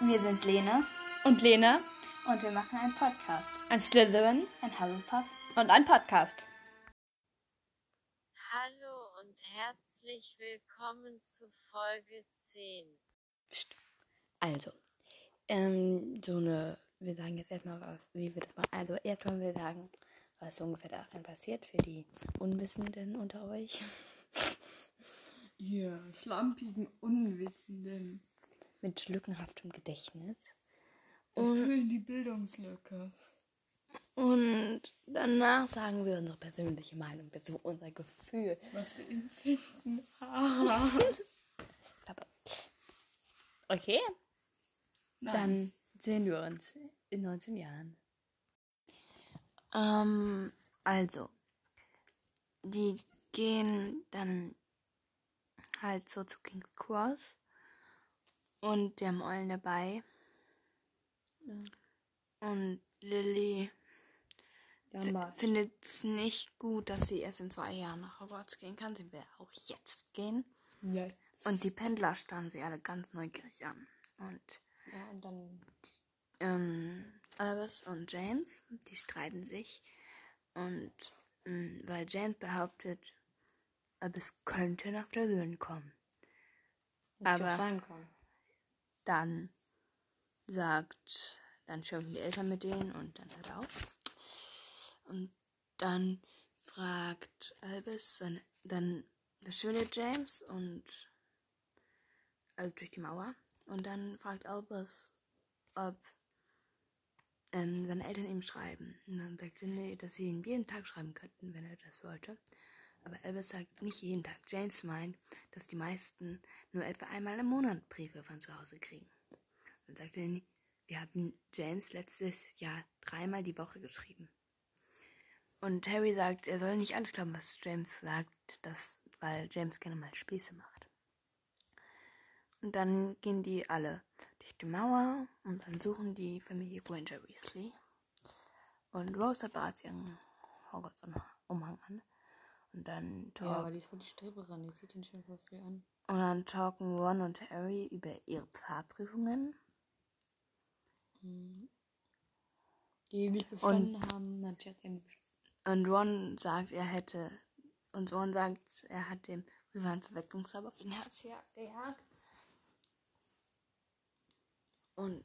Wir sind Lene Und Lena, und wir machen einen Podcast. ein Slytherin Ein Hufflepuff. und ein Podcast. Hallo und herzlich willkommen zu Folge 10. Also, ähm, so eine, wir sagen jetzt erstmal, was, wie wir das machen. Also, erstmal wir sagen, was so ungefähr darin passiert für die Unwissenden unter euch. Ihr schlampigen Unwissenden. Mit lückenhaftem Gedächtnis. Erfüllen die Bildungslücke. Und danach sagen wir unsere persönliche Meinung dazu, unser Gefühl. Was wir empfinden. Aber, okay, Nein. dann sehen wir uns in 19 Jahren. Ähm, also, die gehen dann halt so zu King's Cross und die haben Eulen dabei. Und Lily findet es nicht gut, dass sie erst in zwei Jahren nach Hogwarts gehen kann. Sie will auch jetzt gehen. Und die Pendler starren sie alle ganz neugierig an. Und Ja, und dann. ähm, Albus und James, die streiten sich. Und ähm, weil James behauptet, Albus könnte nach Flöhen kommen. Aber- sein kann. Dann sagt, dann schimpfen die Eltern mit denen und dann hört er auf. Und dann fragt Albus, dann, dann verschwindet James und also durch die Mauer. Und dann fragt Albus, ob ähm, seine Eltern ihm schreiben. Und dann sagt Ginny, dass sie ihm jeden Tag schreiben könnten, wenn er das wollte. Aber Albus sagt nicht jeden Tag. James meint, dass die meisten nur etwa einmal im Monat Briefe von zu Hause kriegen. Dann sagt Ginny, wir haben James letztes Jahr dreimal die Woche geschrieben. Und Harry sagt, er soll nicht alles glauben, was James sagt, dass, weil James gerne mal Späße macht. Und dann gehen die alle durch die Mauer und dann suchen die Familie Granger Weasley. Und Rose hat bereits ihren Hogwarts-Umhang an. Und dann, Ja, talk, aber die ist voll die Streberin, die zieht ihn schon voll viel an. und dann talken Ron und Harry über ihre Fahrprüfungen. Die nicht bestanden haben, dann hat sie nicht bestanden. Und Ron sagt, er hätte. Und Ron sagt, er hat dem River einen Verwechslungszauber auf den Herz ja- gejagt. Und.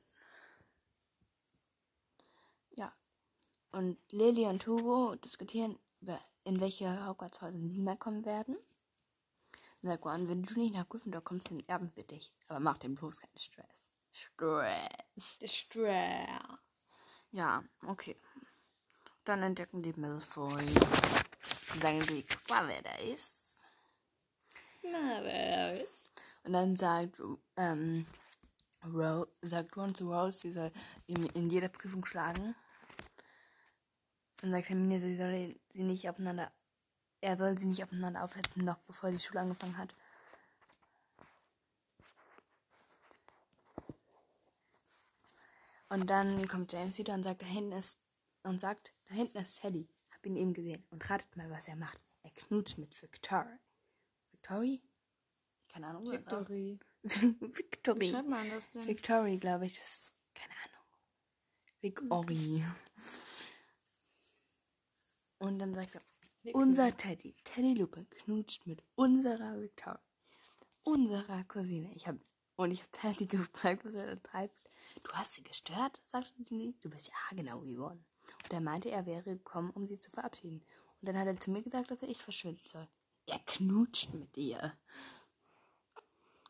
Ja. Und Lily und Hugo diskutieren, über in welche Hogwarts-Häuser sie mal kommen werden. Sagt Ron, wenn du nicht nach Gryffindor kommst, dann erben wir dich. Aber mach dir bloß keinen Stress. Stress. Stress. Ja, okay. Dann entdecken die Malfoy. Dann sagen sie, guck mal, wer da ist. Na, wer ist? Und dann sagt, ähm, Ro sagt Ron zu Rose, sie soll ihm in jeder Prüfung schlagen. Dann sagt Hermine, sie soll sie nicht aufeinander, er soll sie nicht aufeinander aufhetzen, noch bevor die Schule angefangen hat. Und dann kommt James wieder und sagt, da hinten ist, und sagt, da hinten ist Teddy. Hab ihn eben gesehen. Und ratet mal, was er macht. Er knutscht mit Victoria. Victoria? Keine Ahnung. was auch. Victory. Wie Victory. schreibt man das denn? Victory, glaube ich. Das ist, keine Ahnung. Victory. Und dann sagt er, unser Teddy, Teddy Lupe, knutscht mit unserer Victoria. Unserer Cousine. Ich hab, und ich habe Teddy gefragt, was er da treibt. Du hast sie gestört, sagte Ginny. Du bist ja genau wie Ron. Und er meinte, er wäre gekommen, um sie zu verabschieden. Und dann hat er zu mir gesagt, dass ich verschwinden soll. Er knutscht mit ihr.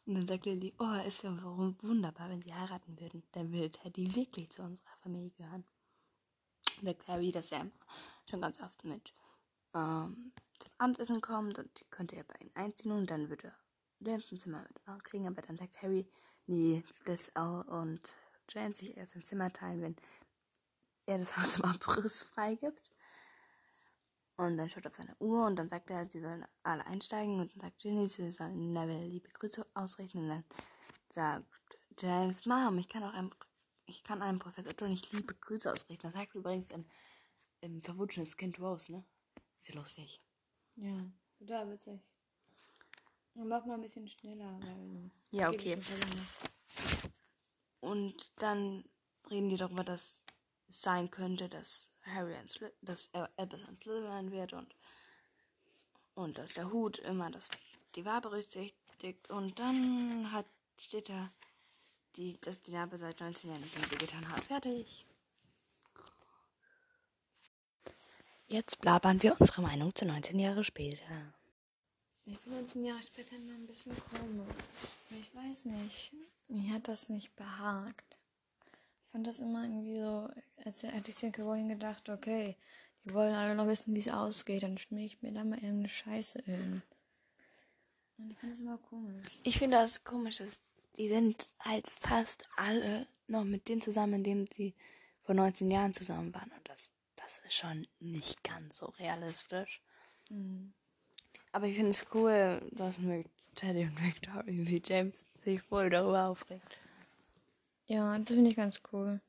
Und dann sagt Lily, oh, es wäre wunderbar, wenn sie heiraten würden. Dann würde Teddy wirklich zu unserer Familie gehören. Sagt Harry, dass er schon ganz oft mit ähm, zum Abendessen kommt und die könnte er bei ihnen einziehen und dann würde James ein Zimmer mit kriegen. Aber dann sagt Harry, nee, Al und James sich erst ein Zimmer teilen, wenn er das Haus im Abriss freigibt. Und dann schaut er auf seine Uhr und dann sagt er, sie sollen alle einsteigen und dann sagt Ginny, sie sollen Neville liebe Grüße ausrichten und dann sagt James, Mom, ich kann auch einem, ich kann einem Professor Otto nicht liebe Grüße ausrichten. Das sagt übrigens im, im verwunschenes Kind Rose, ne? Ist ja lustig. Ja, total witzig. Und mach mal ein bisschen schneller. Ja, okay. Und dann reden die darüber, dass es sein könnte, dass Harry ein Sly dass Albus ein Slytherin wird und, und dass der Hut immer das, die Wahl berücksichtigt. Und dann hat, steht da, die, dass die Narbe seit 19 Jahren nicht mehr getan hat. Fertig. Jetzt blabbern wir unsere Meinung zu 19 Jahre später. Ich finde 19 Jahre später immer ein bisschen komisch. Ich weiß nicht. Mir hat das nicht behagt. Ich fand das immer irgendwie so, als hätte ich den Rowling gedacht, okay, die wollen alle noch wissen, wie es ausgeht, dann schmier ich mir da mal irgendeine Scheiße hin. Und ich fand das immer komisch. Ich finde das komisch, dass die sind halt fast alle noch mit dem zusammen, in dem sie vor 19 Jahren zusammen waren. Und das, das ist schon nicht ganz so realistisch. Mhm. Aber ich finde es cool, dass mit Teddy und Victoria wie James sich voll darüber aufregt. Ja, das finde ich ganz cool.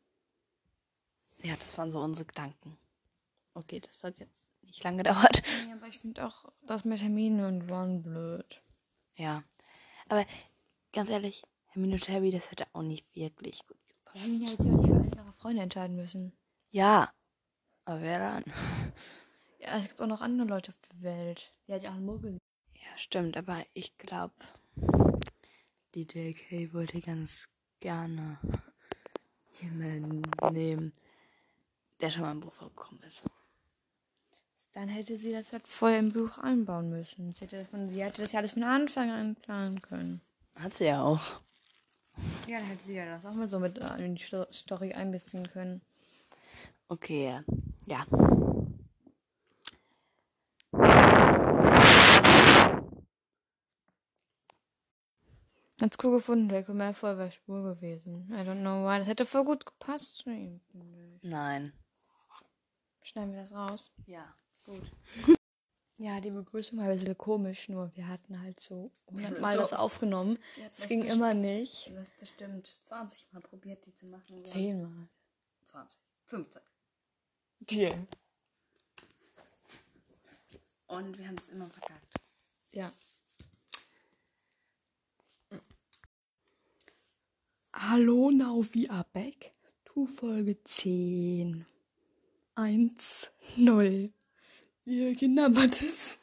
Ja, das waren so unsere Gedanken. Okay, das hat jetzt nicht lange gedauert. Ja, aber ich finde auch das mit Hermine und Ron blöd. Ja. Aber ganz ehrlich, Hermine und Harry, das hätte auch nicht wirklich gut gepasst. Hermine hätte sich auch nicht für einen ihrer Freunde entscheiden müssen. Ja. Aber wer dann? Ja, es gibt auch noch andere Leute auf der Welt. Die hat ja auch einen Muggel. Ja, stimmt, aber ich glaube, die JK wollte ganz gerne jemanden nehmen, der schon mal im Buch vorgekommen ist. Dann hätte sie das halt vorher im Buch einbauen müssen. Sie hätte, von, sie hätte das ja alles von Anfang an planen können. Hat sie ja auch. Ja, dann hätte sie ja das auch mal so mit äh, in die Sto- Story einbeziehen können. Okay, ja. Hat's cool gefunden, Draco Malfoy wäre schwul gewesen. I don't know why. Das hätte voll gut gepasst zu ihm. Nein. Schneiden wir das raus. Ja, gut. Ja, die Begrüßung war ein bisschen komisch, nur wir hatten halt so hundertmal So. das aufgenommen. Es das ging bestimmt- immer nicht. Das bestimmt 20 Mal probiert, die zu machen. Zehnmal. 20. 15. Deal. Und wir haben es immer verkackt. Ja. Hallo, now we are back to Folge 10. 1, 0. Ihr genammertes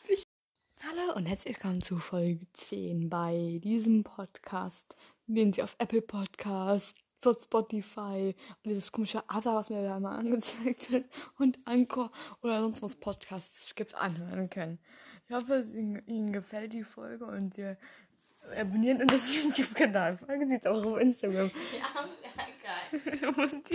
Hallo und herzlich willkommen zu Folge 10 bei diesem Podcast, den Sie auf Apple Podcast, auf Spotify und dieses komische Other, was mir da mal angezeigt wird, und Anchor oder sonst was Podcasts gibt, anhören können. Ich hoffe, es Ihnen, Ihnen gefällt die Folge und Sie abonnieren unseren YouTube-Kanal. Folgen Sie uns auch auf Instagram. Ja, ja, geil.